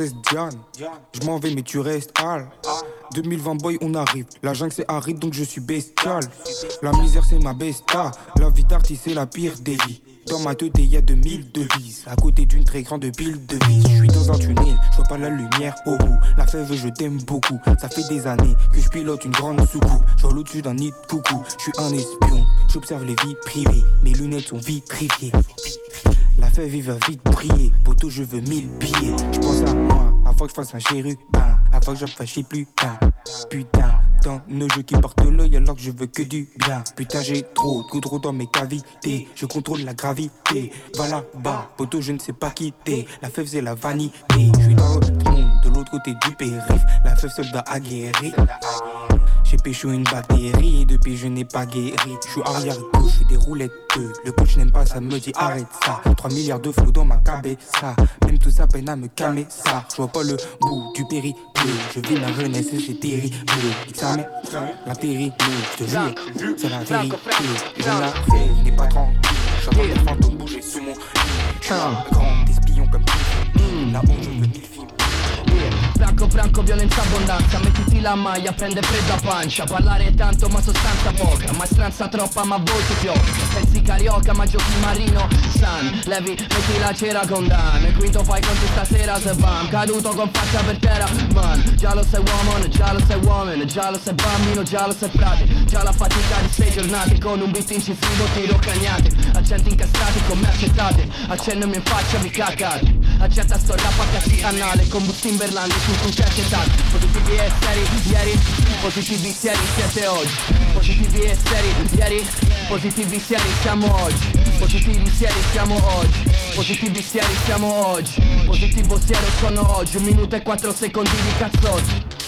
Je m'en vais mais tu restes hal. 2020 boy on arrive, la jungle c'est aride donc je suis bestial. La misère c'est ma besta, la vie d'artiste c'est la pire vies. Dans ma tête, y a 2000 devises. À côté d'une très grande pile de vis. Je suis dans un tunnel, je vois pas la lumière au bout. La fève, je t'aime beaucoup. Ça fait des années que je pilote une grande soucoupe. Je au-dessus d'un nid de coucou. Je suis un espion, j'observe les vies privées. Mes lunettes sont vitrifiées. La fève, il va vite briller. Poto, je veux 1000 billets. Je pense à moi, avant que je fasse un chérubin. Avant que je plus putain. Putain dans nos jeux qui portent l'œil alors que je veux que du bien. Putain, j'ai trop, trop, trop dans mes cavités. Je contrôle la gravité. Va là-bas, poteau, je ne sais pas quitter. La fève, c'est la vanité. Je suis dans le monde, de l'autre côté du périph'. La fève, soldat aguerri. J'ai pécho une batterie et depuis je n'ai pas guéri. Je suis arrière gauche, des roulettes. Le coach n'aime pas ça, me dit arrête ça. 3 milliards de flots dans ma ça Même tout ça peine à me calmer ça. Je pas le bout du péri Je vis ma jeunesse et c'est terrible. Ça la terrible. Je te jure, c'est la vérité. Je la fais, n'est pas tranquille. J'entends des fantômes bouger sous mon lit. Grand espion comme Là où je veux mille. Franco franco violenza abbondanza Mettiti la maglia prende fredda pancia. Parlare tanto ma sostanza poca. Maestranza troppa ma voce piove Pensi carioca ma giochi marino. San Levi metti la cera con Dan. Quinto fai conti stasera se bam. Caduto con faccia per terra Man. Già lo sei uomo, già lo sei uomo Già lo sei bambino, già lo sei frate. Già la fatica di sei giornate. Con un beat incisivo tiro cagnate. Accenti incastrati con me accettate Accennami in faccia vi cagate Accetta sto rap a anale Con bustin berlandi su cui c'è tanti Positivi e seri, ieri. Positivi seri siete oggi. Positivi e seri, ieri. Positivi seri siamo oggi. Positivi seri siamo oggi. Positivi seri siamo oggi. Positivo siero sono oggi. Un minuto e quattro secondi di cazzotti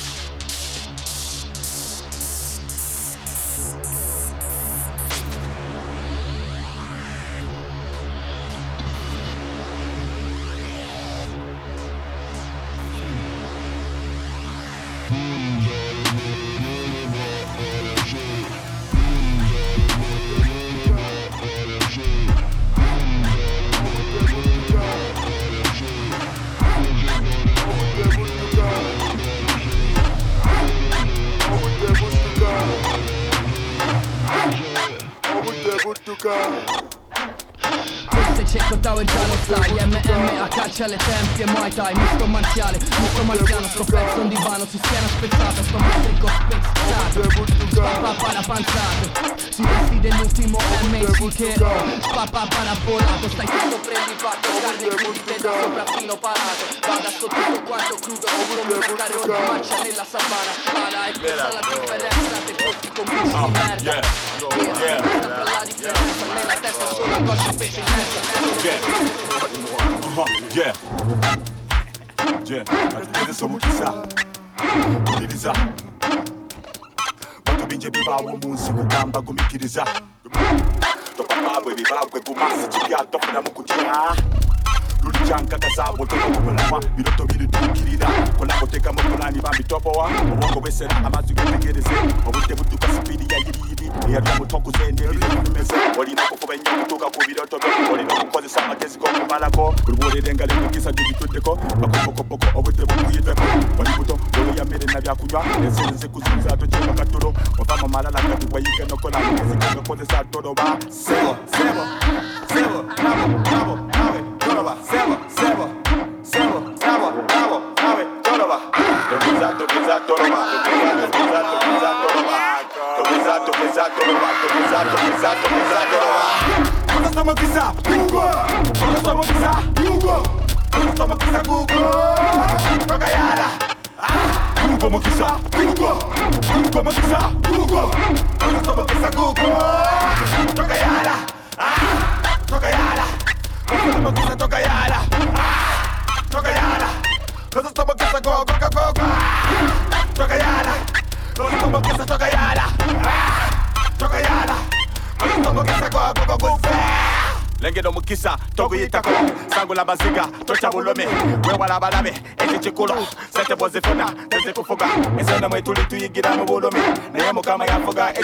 go go lengero mukisa toguyitako sangula baziga toca bulome wewalabalabe ekikikulu sente bwozifuna tezikufuga ensonda mwe tuli tuyigira mu bulumi naye mukama yafuga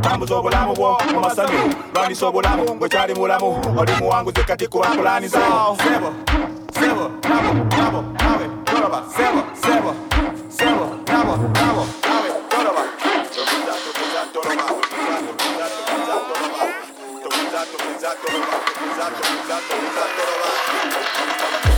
tambuza obulamu bwo mu lwanisa obulamu bwekyali mulamu oli sebo sebo sebo sebo sebo ざとざとザコざとざとざと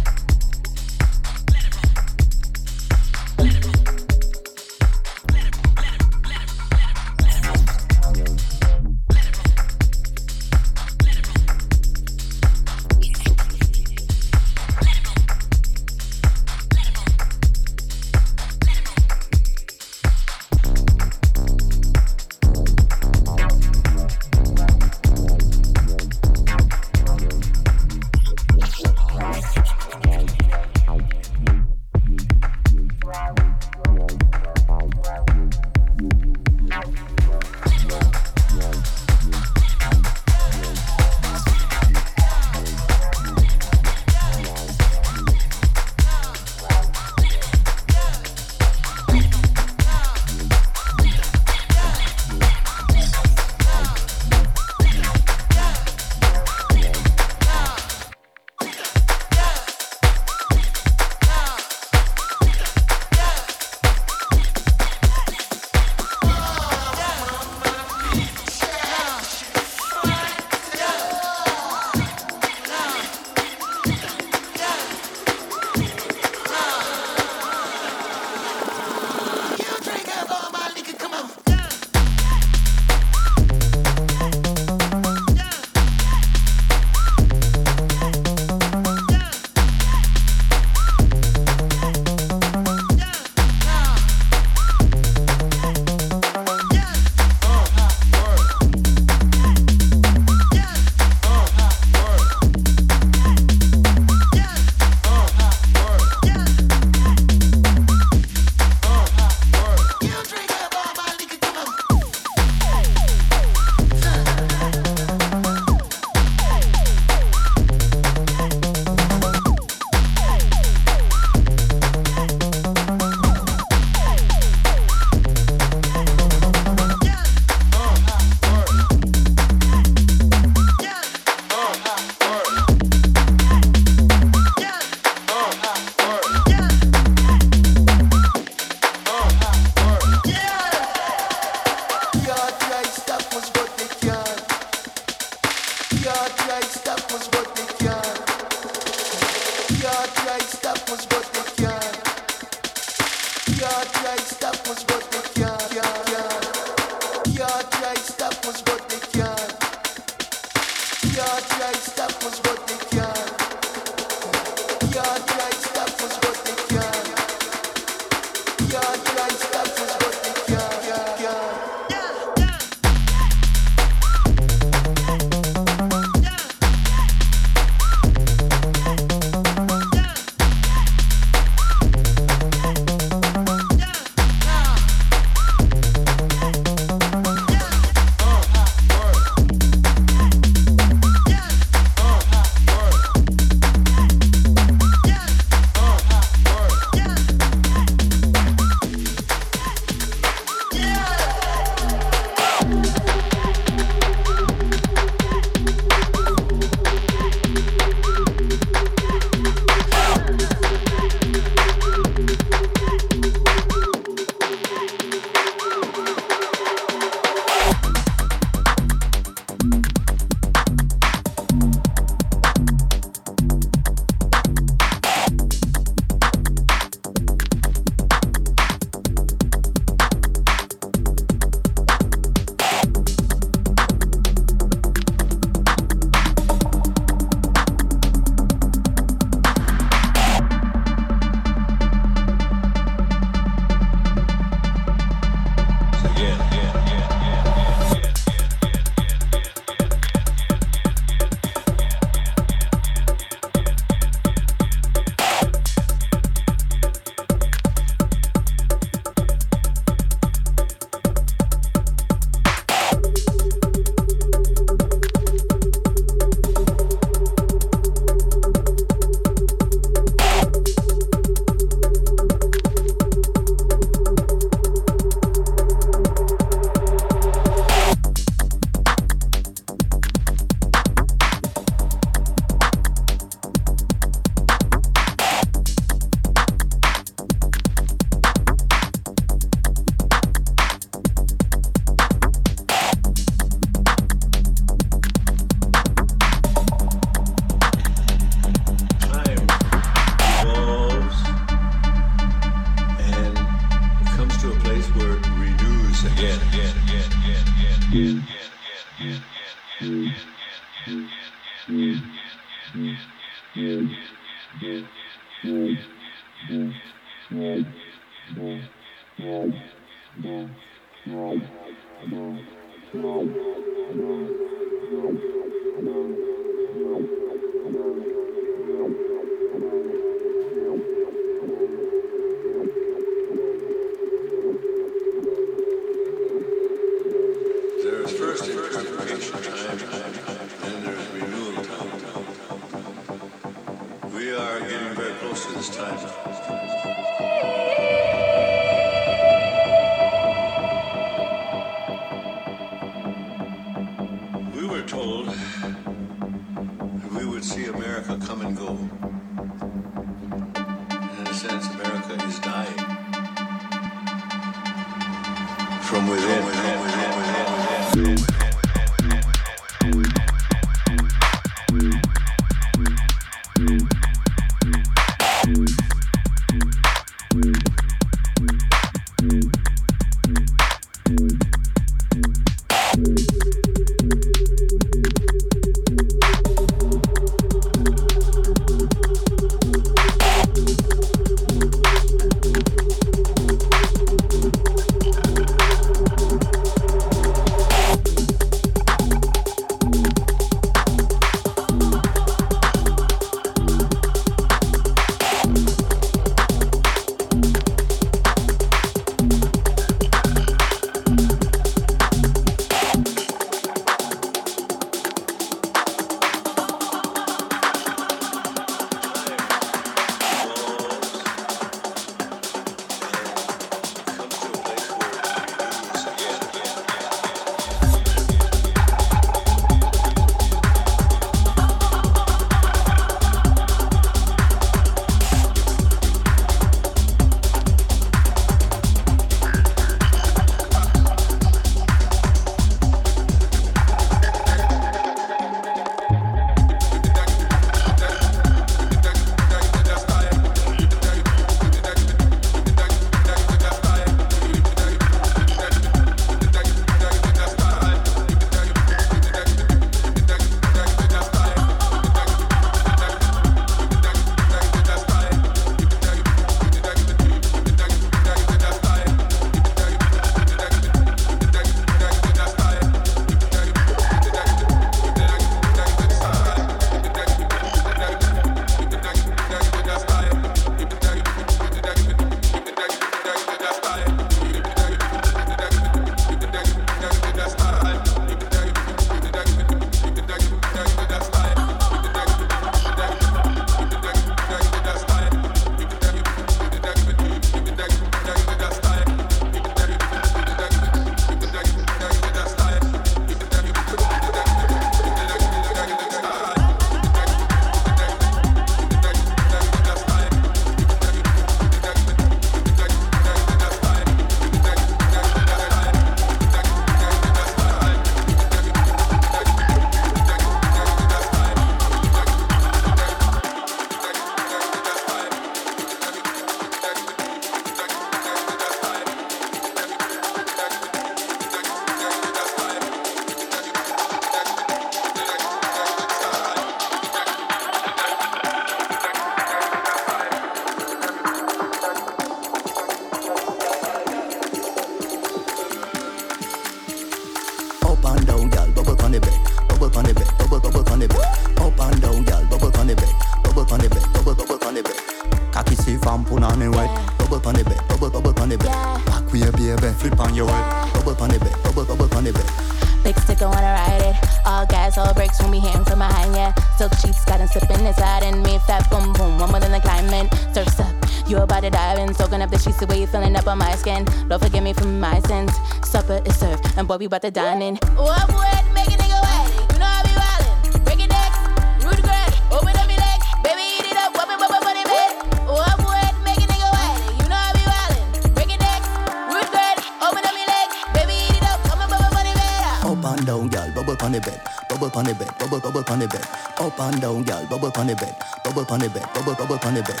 in. Soaking up the way you're feeling up on my skin. Lord forgive me for my sins. Supper is served and boy we about to dine in. What would make a nigga wet? You know I be wildin'. Break it necks, root grass, open up your legs, baby eat it up, whoop it, whoop it, put it bed. What would make a nigga wet? You know I be wildin'. Break it necks, root grass, open up your legs, baby eat it up, whoop it, whoop it, put it bed. Up and down, girl, bubble on the bed, bubble on the bed, bubble bubble on the bed. Up and down, girl, bubble on the bed, bubble on the bed, bubble bubble on the bed.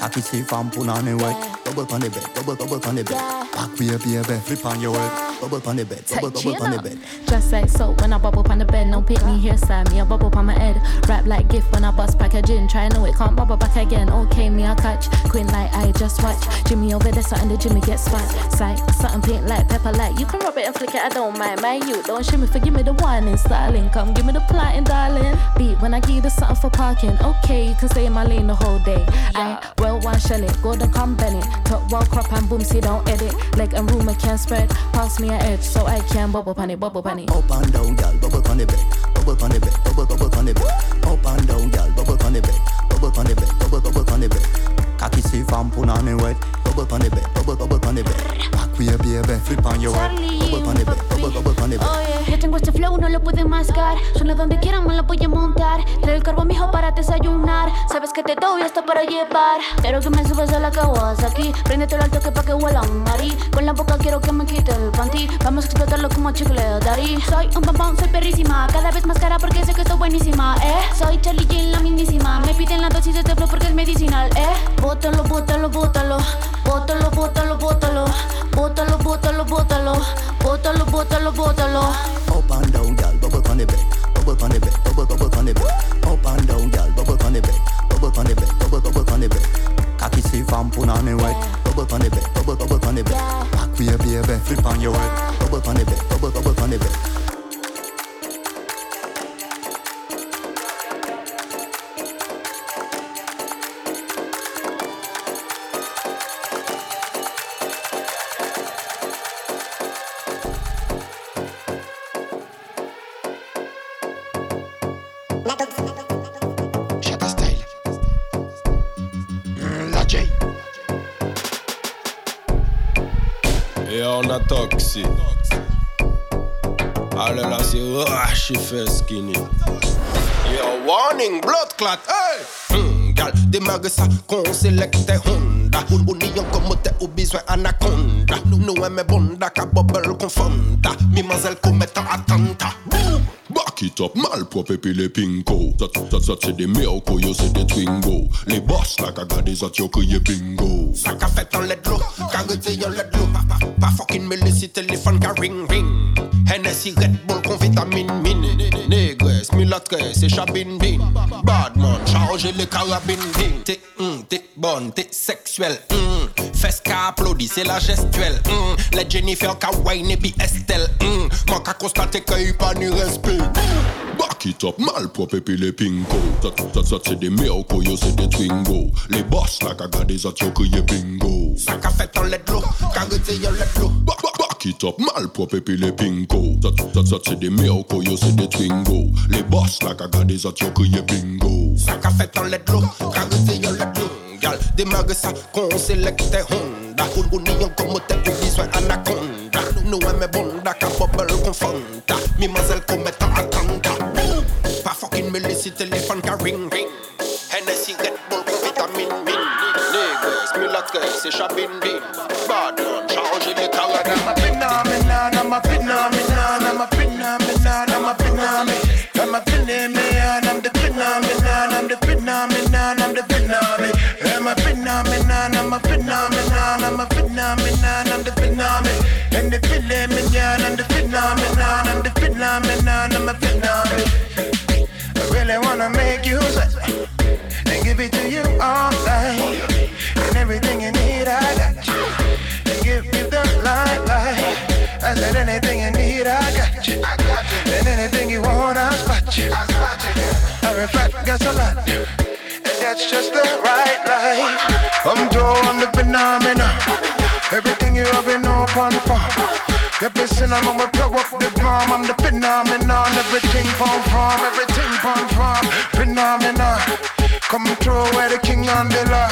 Cocky safe and put on the white, bubble on the bed, bubble bubble on the bed. Back with your baby, flip on your head, bubble on the bed, bubble bubble on the bed. Just like so when I bubble on the bed. No pick me here, side me a bubble on my head. Rap like gift when I bust packaging. Try know it can't bubble back again. Okay, me I catch. Queen like I just watch. Jimmy over there, something the Jimmy gets spot. Sight, something pink like pepper light. You can rub it and flick it, I don't mind. My you don't shimmy for give me the warning, styling. Come give me the plotting, darling. Beat when I give you the something for parking. Okay, you can stay in my lane the whole day. I well one shell it, golden come Bennett. Top well crop and boom, see don't edit. Leg and rumor can spread. Pass me an edge so I can bubble pan it, bubble pan it. Up and down, girl, bubble the bed, bubble the bed, bubble bubble the bed. Up and down, girl, bubble the bed, bubble the bed, bubble bubble the bed. Cocky safe and put on the wet, bubble on the bed, bubble bubble on the bed. Back with your baby, flip on your head, bubble on the bed, bubble bubble on the bed. Yo tengo este flow, no lo puedes mascar. Suena donde quieran, me lo voy a montar. Trae el carbo, mijo, para desayunar. Sabes que te doy hasta para llevar. Quiero que me subas a la Kawasaki. Préndete al toque pa' que huela un mari. Con la boca quiero que me quite el panty. Vamos a explotarlo como chicle daddy. Soy un bombón, soy perrísima. Cada vez más cara porque sé que estoy buenísima, eh. Soy Charlie Jean, la mismísima. Me piden la dosis de este flow porque es medicinal, eh. Bótalo, bótalo, bótalo. Bótalo, bótalo, bótalo. Bótalo, bótalo, bótalo. Bótalo, bótalo, bótalo. Up and down, girl, bubble on the bed, bubble on the bed, bubble bubble on the bed. Up and down, girl, bubble on the bed, bubble on the bed, bubble bubble on the bed. Cocky safe and put on the white, bubble on the bed, bubble bubble on the bed. Back your baby, flip on your head, bubble on the bed, bubble bubble on the bed. Allez là, c'est rush, il fait skinny. Yo, warning, blood clot, hey! Gal, démarre ça, qu'on sélecte Honda. Ou nion comme t'es ou besoin anaconda. Nous, nous aimons bonda, ka bubble confonda. Mimazelle commettent attentat. Back it up, malpropre puis les pinko. Ça, ça, ça c'est des miracles, yo c'est des twingo. Les boss là qu'a gardé ça yo crié bingo. Ça qu'a fait en let l'eau, qu'a arrêté yon let Pas, pas, pas fucking me laisser téléphone qu'a ring ring. Hennessy Red Bull con vitamine min Négresse, mulâtresse et chabine bin Badman, chargez les carabines bin T'es, hum, t'es bonne, t'es sexuelle hum. Fesse qu'a applaudi, c'est la gestuelle hum. Les Jennifer qu'a et puis Estelle hum. Moi qu'a constaté qu'il pas ni respect Back it up, malpropre et puis les pinko. Ça, ça, ça c'est des miracles, yo c'est des twingo. Les boss yo crié bingo. Ça qu'a fait en let l'eau, yon let l'eau Back, back, back it up, malpropre et puis les pinko. Ça, ça, ça c'est des miracles, yo c'est des twingo. Les boss yo crié bingo. Ça qu'a fait en let l'eau, yon let l'eau Gal, démarre ça, qu'on sélecte Honda. Ou nion comme t'es ou besoin anaconda. Nous bonda, bubble commettant laisser téléphone qu'a ring ring. Hennessy Red Bull con vitamine min. Négresse, mulâtresse et chabine bin. Badman, chargez les carabines I'm a phenomenon, I'm phenomenon. Everything you been up on farm. You're I'm gonna plug up the palm. I'm the phenomenon. Everything from farm, everything from farm. Phenomenon. Come through where the king and the law.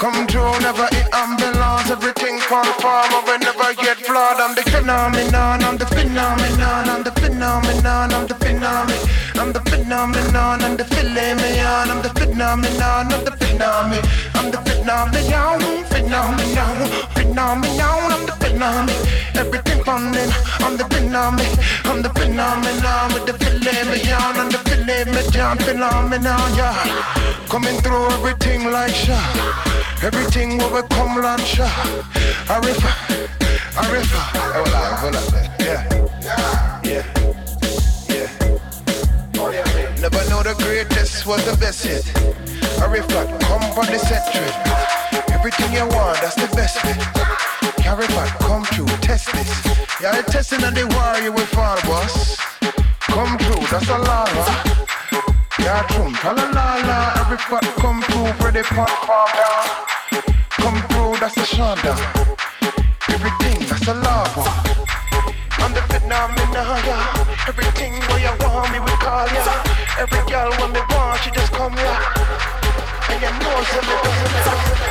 Come true, never in ambulance. Everything conform, I will never get flawed. I'm the phenomenon, I'm the phenomenon, I'm the phenomenon, I'm the phenomenon. I'm the phenomenon, I'm the mignon. I'm the phenomenon, I'm the phenomenon. I'm the phenomenon, phenomenon, phenomenon. I'm the phenomenon. Everything funding, I'm the phenomenon. I'm the phenomenon with the mignon. I'm the mignon, phenomenon, yeah. Coming through everything like shot. Everything will become launcher. Arifa, Arifa. Hold on, hold on. Yeah, yeah, the greatest was the best hit. yet. Arifa, come for the century. Everything you want, that's the best bit. Arifa, come through, test this. Yeah, you're testing on the war, you will fall, boss. Come through, that's a lava. Yeah, true. La la la, every pot come through, ready pot calm down. Come through, that's a shanda. Everything, that's a lava. I'm the phenomenon, yeah. Everything where you want me, we call ya. Every girl when me want, she just come here. And you know, so me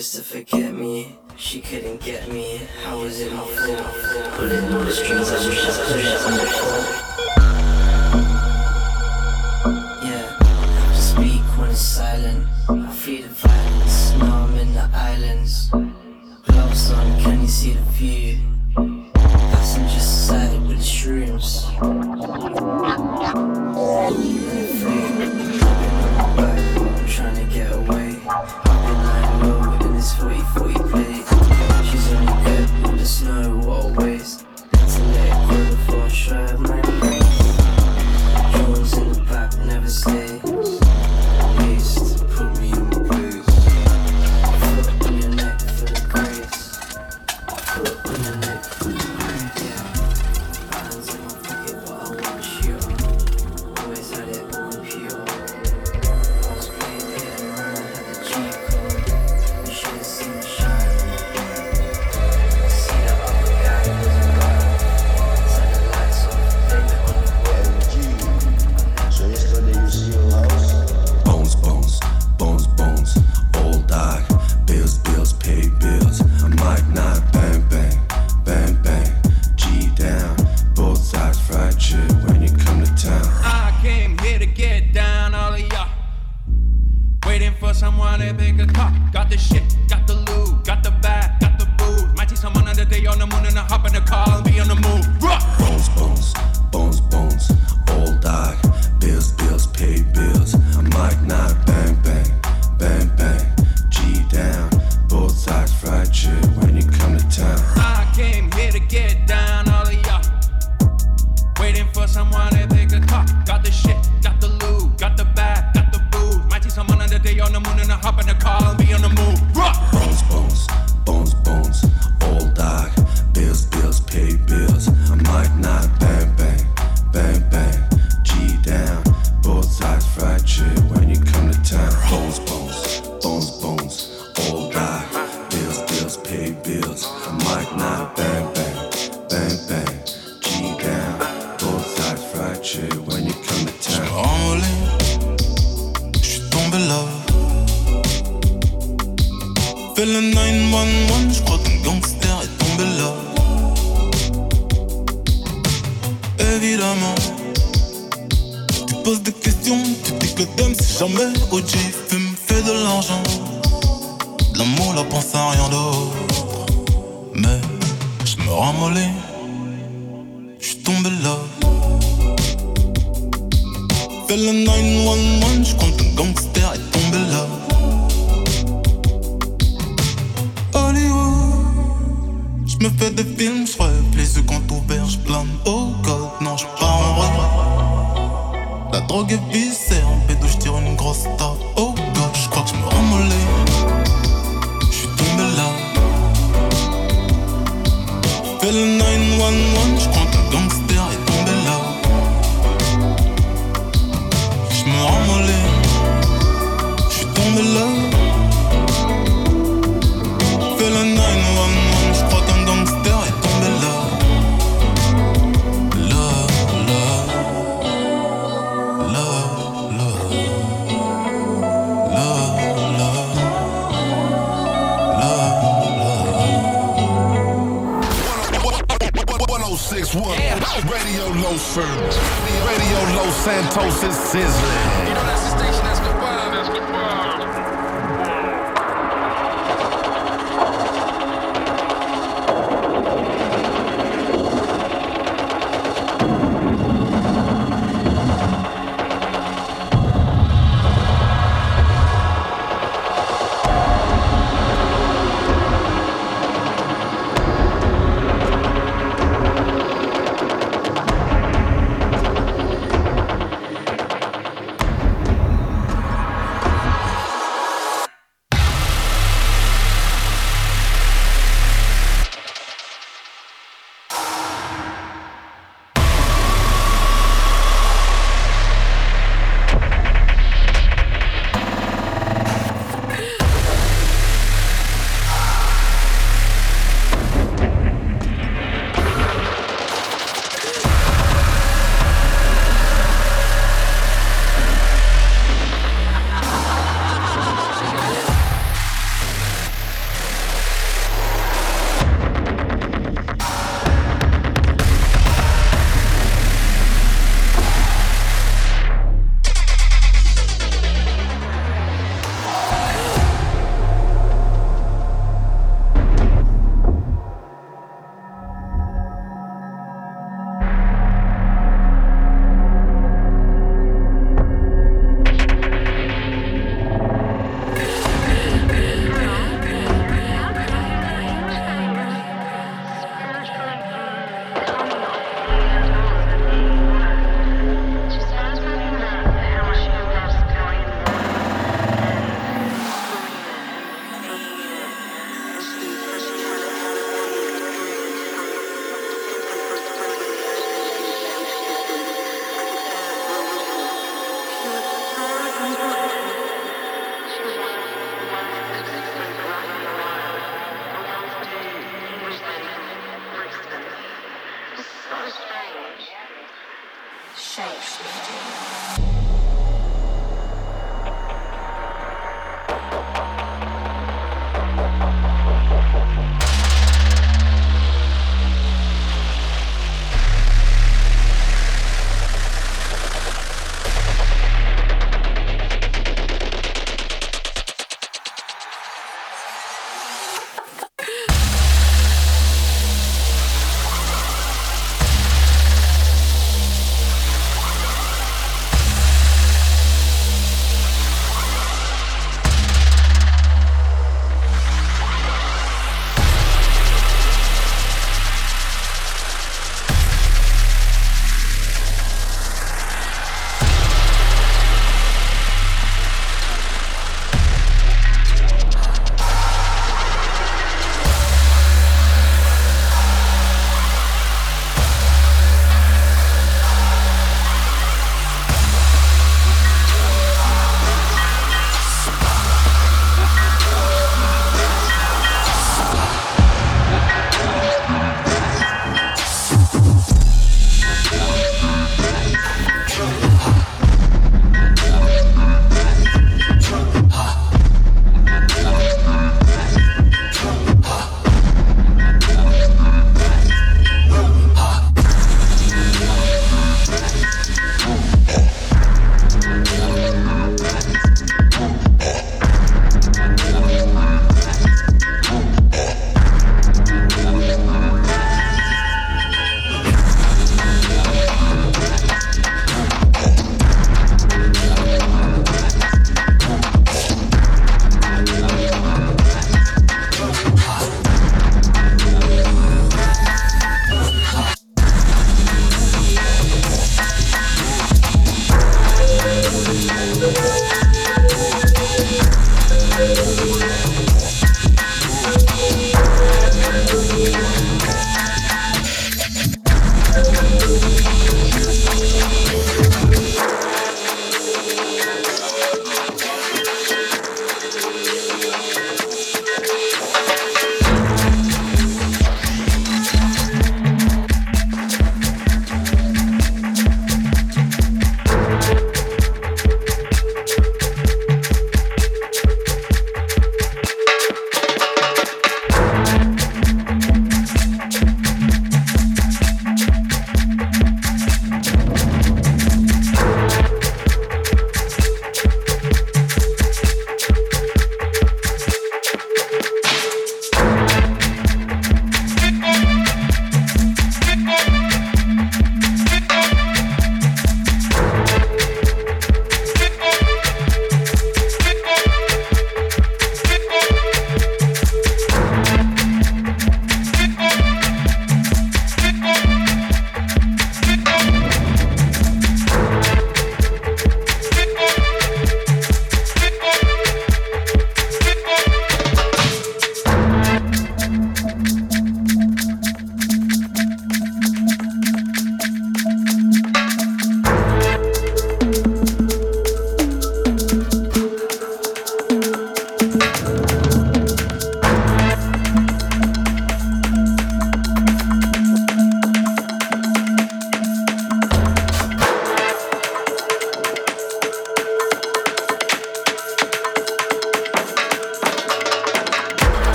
was to forget me. She couldn't get me. How was it my fault? pulling in all the strings, I wish I wish I understood. Yeah, I speak when it's silent. I feel the violence. Now I'm in the islands. Gloves son, can you see the view?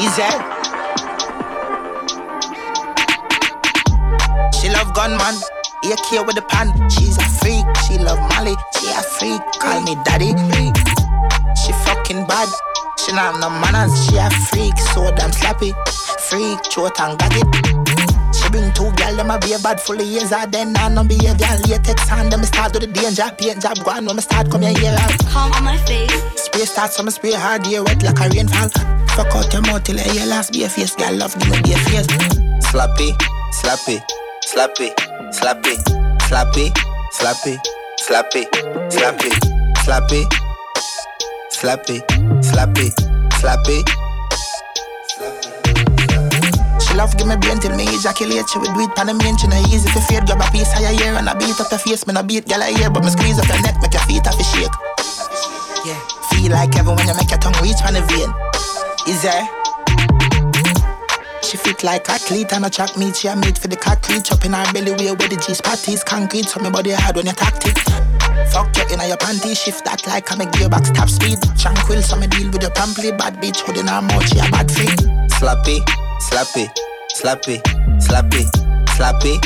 Easy. She love gunman. AK with the pan. She's a freak. She love Molly. She a freak. Call me daddy. She fucking bad. She not no manners. She a freak. So damn slappy. Freak. Throat and gag it. She bring two gal, them a be a bad full of years. I then I no behavior. Latex on them, start do the danger. Paint job go on when me start come here, here. Palm on my face. Spray start, so me spray hard, yeah, wet like a rainfall. Fuck out your mouth till I hear last be a face. Gal love, give me a face. Slappy, slappy, slappy, slappy, slappy, slappy, slappy, slappy, slappy, slappy, slappy, slappy. She love give me brain till me ejaculate. She would do it pan the main. She no easy for fear. Grab a piece of your ear and I beat up your face. Me no beat gal I hear, but me squeeze up your neck, make your feet off your shake. Yeah, feel like heaven when you make your tongue reach pan the vein. Is there? She fit like athlete and a track meet. She a meat for the concrete. In her belly way where the G spot is concrete. So me body hard when you tactic. Fuck you in your panty, shift that like I'm a gearbox top speed. Tranquil, so me deal with your pamply bad bitch. Holding her mouth, she a bad freak. Slappy, slappy, slappy, slappy, slappy,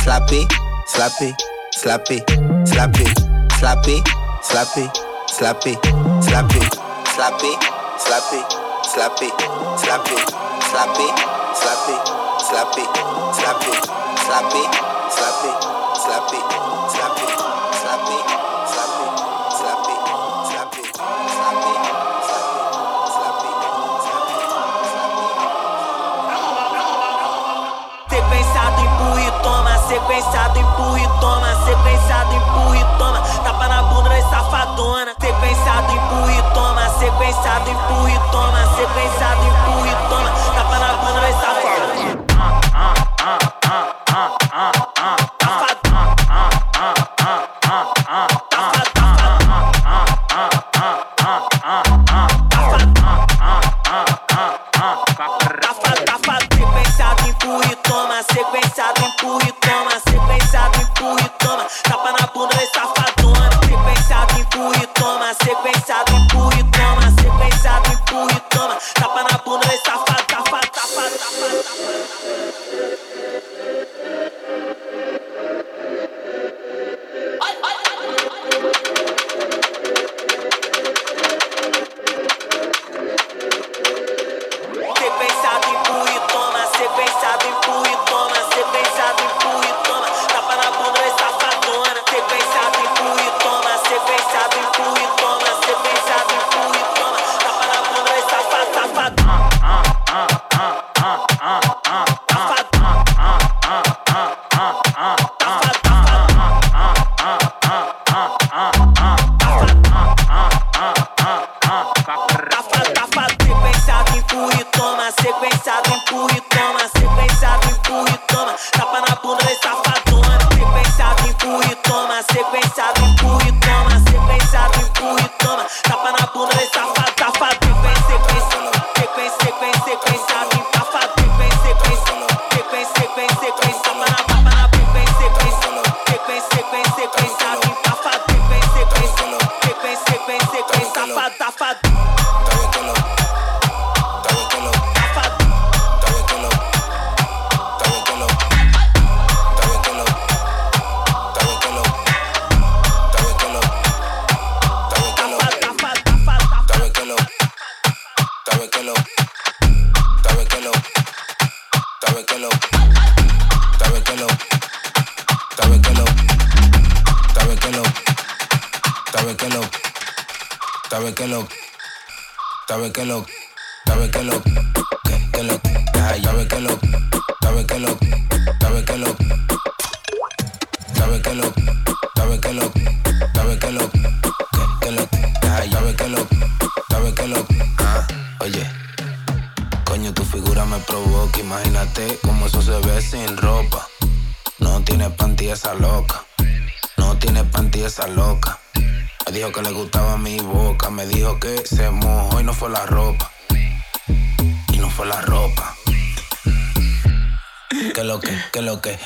slappy, slappy, slappy, slappy, slappy, slappy, slappy, slappy, slappy, slappy, slappy, slappy, slappy, slappy, slappy, slappy, slappy, slappy, slappy, slappy, slappy, slappy, slappy, slappy, slappy, slappy, Sequenciado, empurra e toma. Sequenciado, empurra e toma. Sequenciado, empurra e toma. Safadona. Sequenciado, empurra e toma. Sequenciado, empurra e toma. Sequenciado, empurra e toma. Tapa na bunda da safadona. Sequenciado,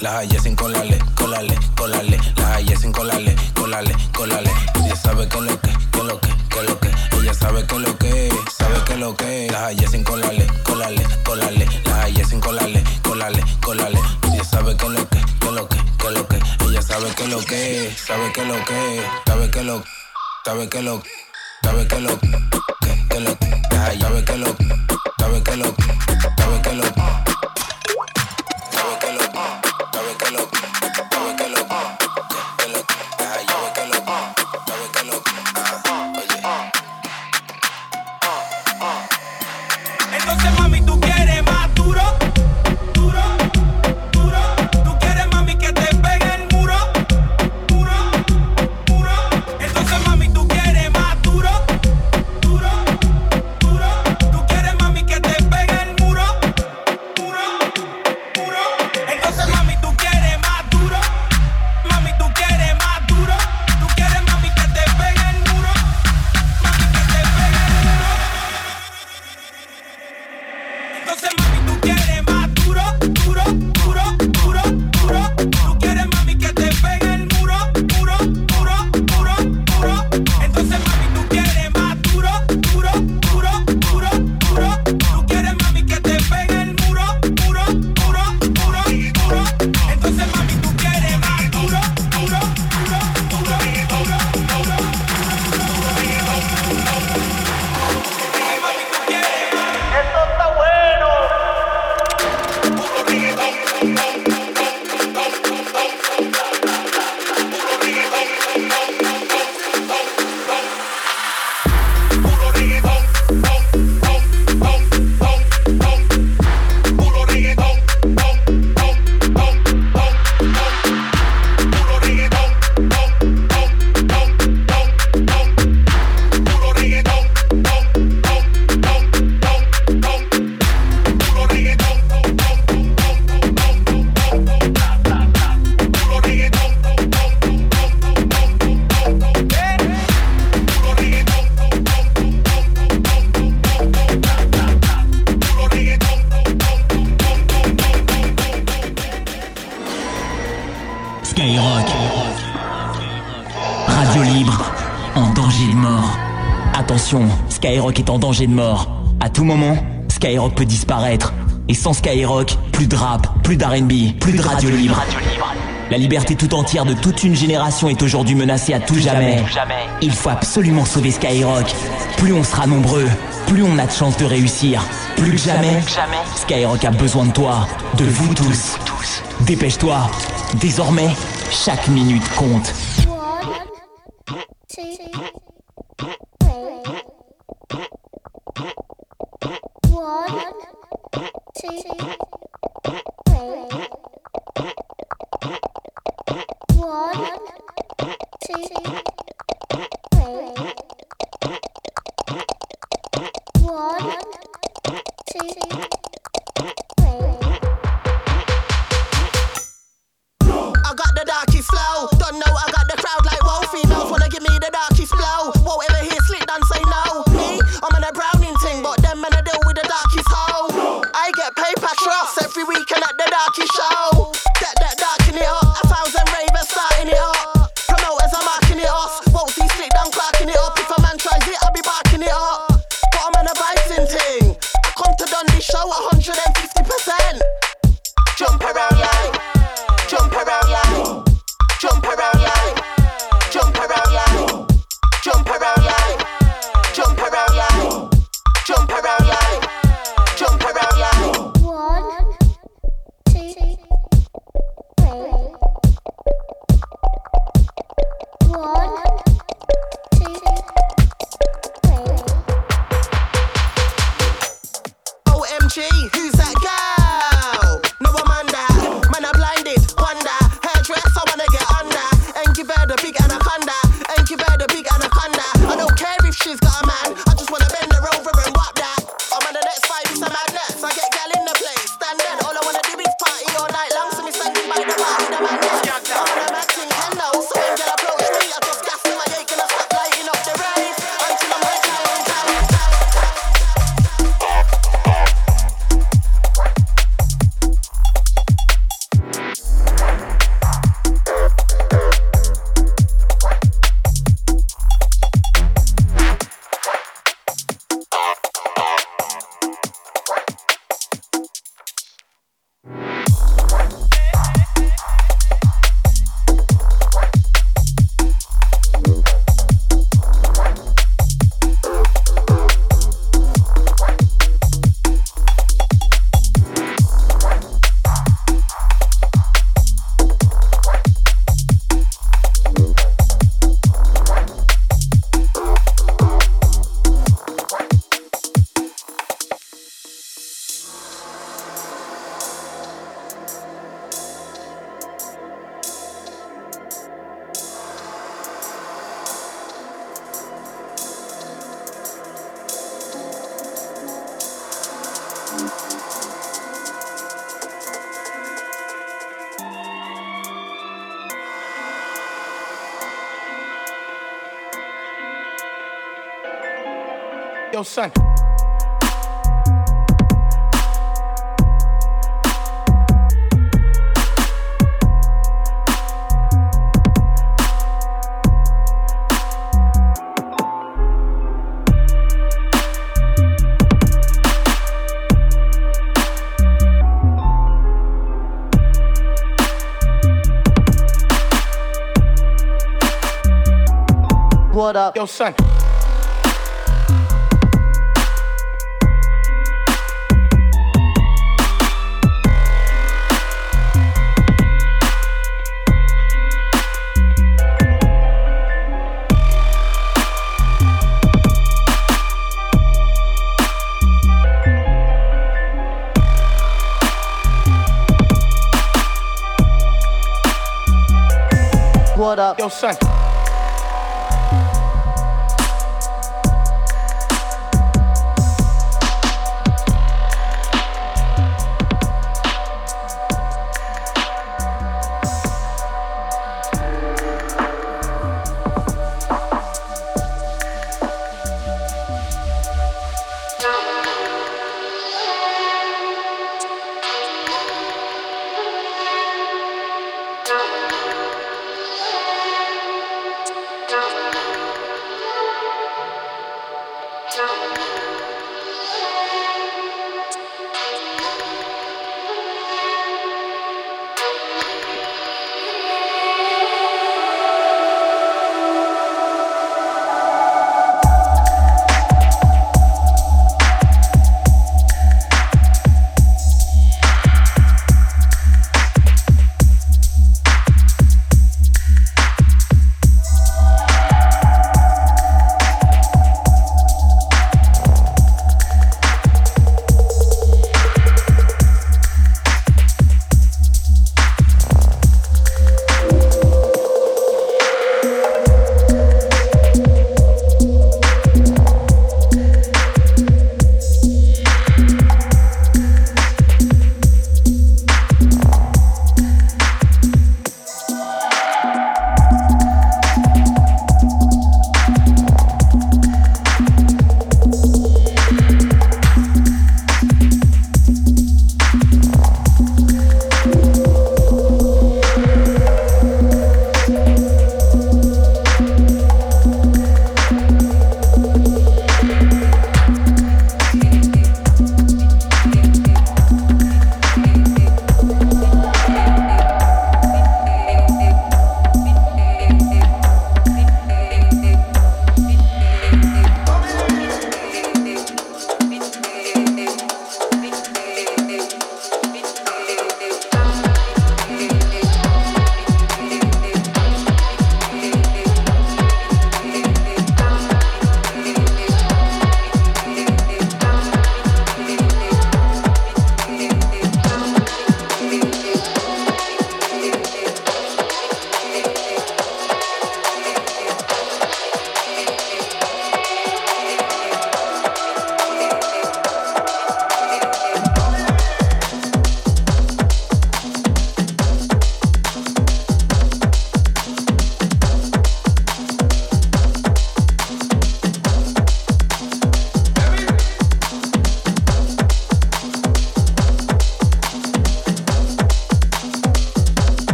las hallé Skyrock est en danger de mort. À tout moment, Skyrock peut disparaître. Et sans Skyrock, plus de rap, plus d'R&B, plus de radio libre. La liberté tout entière de toute une génération est aujourd'hui menacée à tout jamais. Il faut absolument sauver Skyrock. Plus on sera nombreux, plus on a de chances de réussir. Plus que jamais, Skyrock a besoin de toi, de vous tous. Dépêche-toi. Désormais, chaque minute compte. Yo, son. What up? Yo, son. Up? Yo, son.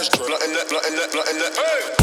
cash. Blood in that, blood in that, blood in that. Hey!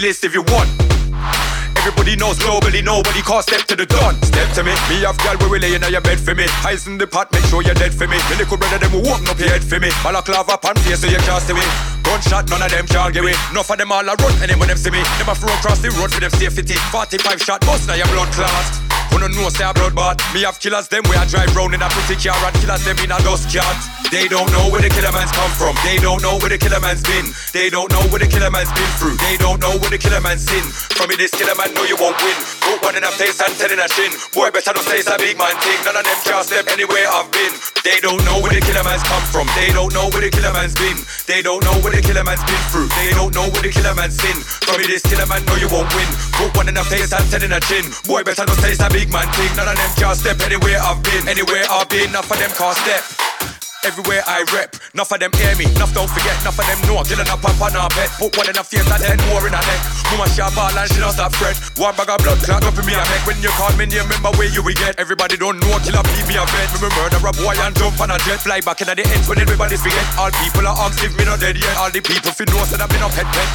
The realist if you want. Everybody knows globally, nobody can't step to the dawn. Step to me, me have gal where we laying on your bed for me. Eyes in the pot, make sure you're dead for me. Me little brother them will walk up your head for me. Balaclava pan face so you can't see me. Gunshot, none of them can't get away. Enough of them all a run, and then when them see me, them a throw across the road for them safety. 45 shot, bust now your blood clot. No know say a blood bath Me have killers them where I drive round in a pretty car And killers them in a dust cat. They don't know where the killer man's come from. They don't know where the killer man's been. They don't know where the killer man's been through. They don't know where the killer man's sin From me this killer man know you won't win. Put one in a face and ten in a shin. Boy better don't say it's a big man thing. None of them can step anywhere I've been. They don't know where the killer man's come from. They don't know where the killer man's been. They don't know where the killer man's been through. They don't know where the killer man's sin From me this killer man know you won't win. Put one in a face and ten in a chin Boy better don't say it's a big big man thing. None of them can step anywhere I've been. Anywhere I've been, enough of them can't step. Everywhere I rep, enough of them hear me, enough don't forget, enough of them know. Killing a pump on our bed, put one in a face and then more in a neck. Mama shot ball and she don't stop fret. One bag of blood clot up in me a neck. When you call me name, remember where you will get. Everybody don't know, killer beat me a bed. Me murder a boy and jump on a jet. Fly back in the end when everybody forget. All people are arms, if me not dead yet. All the people feel know that I've been a pet pet.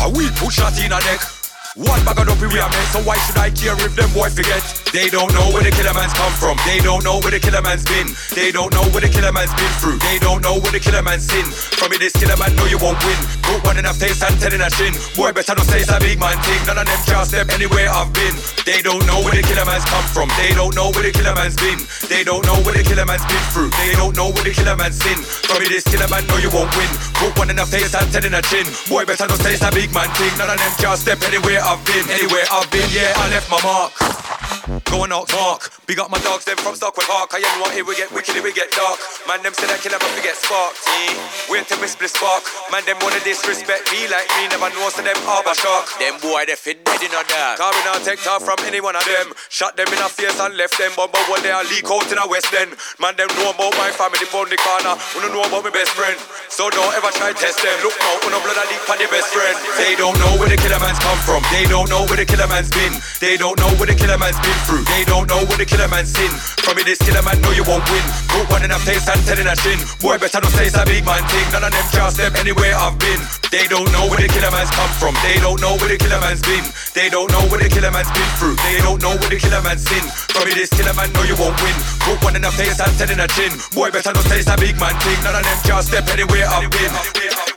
How we push shot in a neck. One bag of dopey we are made, so why should I care if them boy forget? They don't know where the killer man's come from. They don't know where the killer man's been. They don't know where the killer man's been through. They don't know where the killer man's sin. From me, this killer man know you won't win. Put one in a face and ten in a shin. Boy, better not say it's a big man thing. None of them can step anywhere I've been. They don't know where the killer man's come from. They don't know where the killer man's been. They don't know where the killer man's been through. They don't know where the killer man's sin. From me, this killer man know you won't win. Put one in a face and ten in a chin. Boy, better not say it's a big man thing. None of them can step anywhere I've been. Anywhere I've been, yeah, I left my mark. Going out mark. Big up my dogs, them from Stockwell Park. I am what here we get wicked, we get dark. Man, them say that kill them up, we get sparked. Yeah. Wait till we split spark. Man, them wanna disrespect me like me, never know so them harbor shark. Them boy, they fit dead in a dark. Car not take off from any one of them. Shot them in a face and left them, but one day I leak out in a west end. Man, them know about my family from the corner. Wanna know about my best friend. So don't ever try to test them. Look now, when blood I leak for the best friend. They don't know where the killer man's come from. They don't know where the killer man's been. They don't know where the killer man's been through. They don't know where the killer man's sin. From me, this killer man know you won't win. Put one in a face and ten in a shin. Boy, better not say it's a big man thing. None of them can step anywhere I've been. They don't know where the killer man's come from. They don't know where the killer man's been. They don't know where the killer man's been through. They don't know where the killer man's sin. From me, this killer man know you won't win. Put one in a face and ten in a chin. Boy, better not say it's a big man thing. None of them can step anywhere I've been.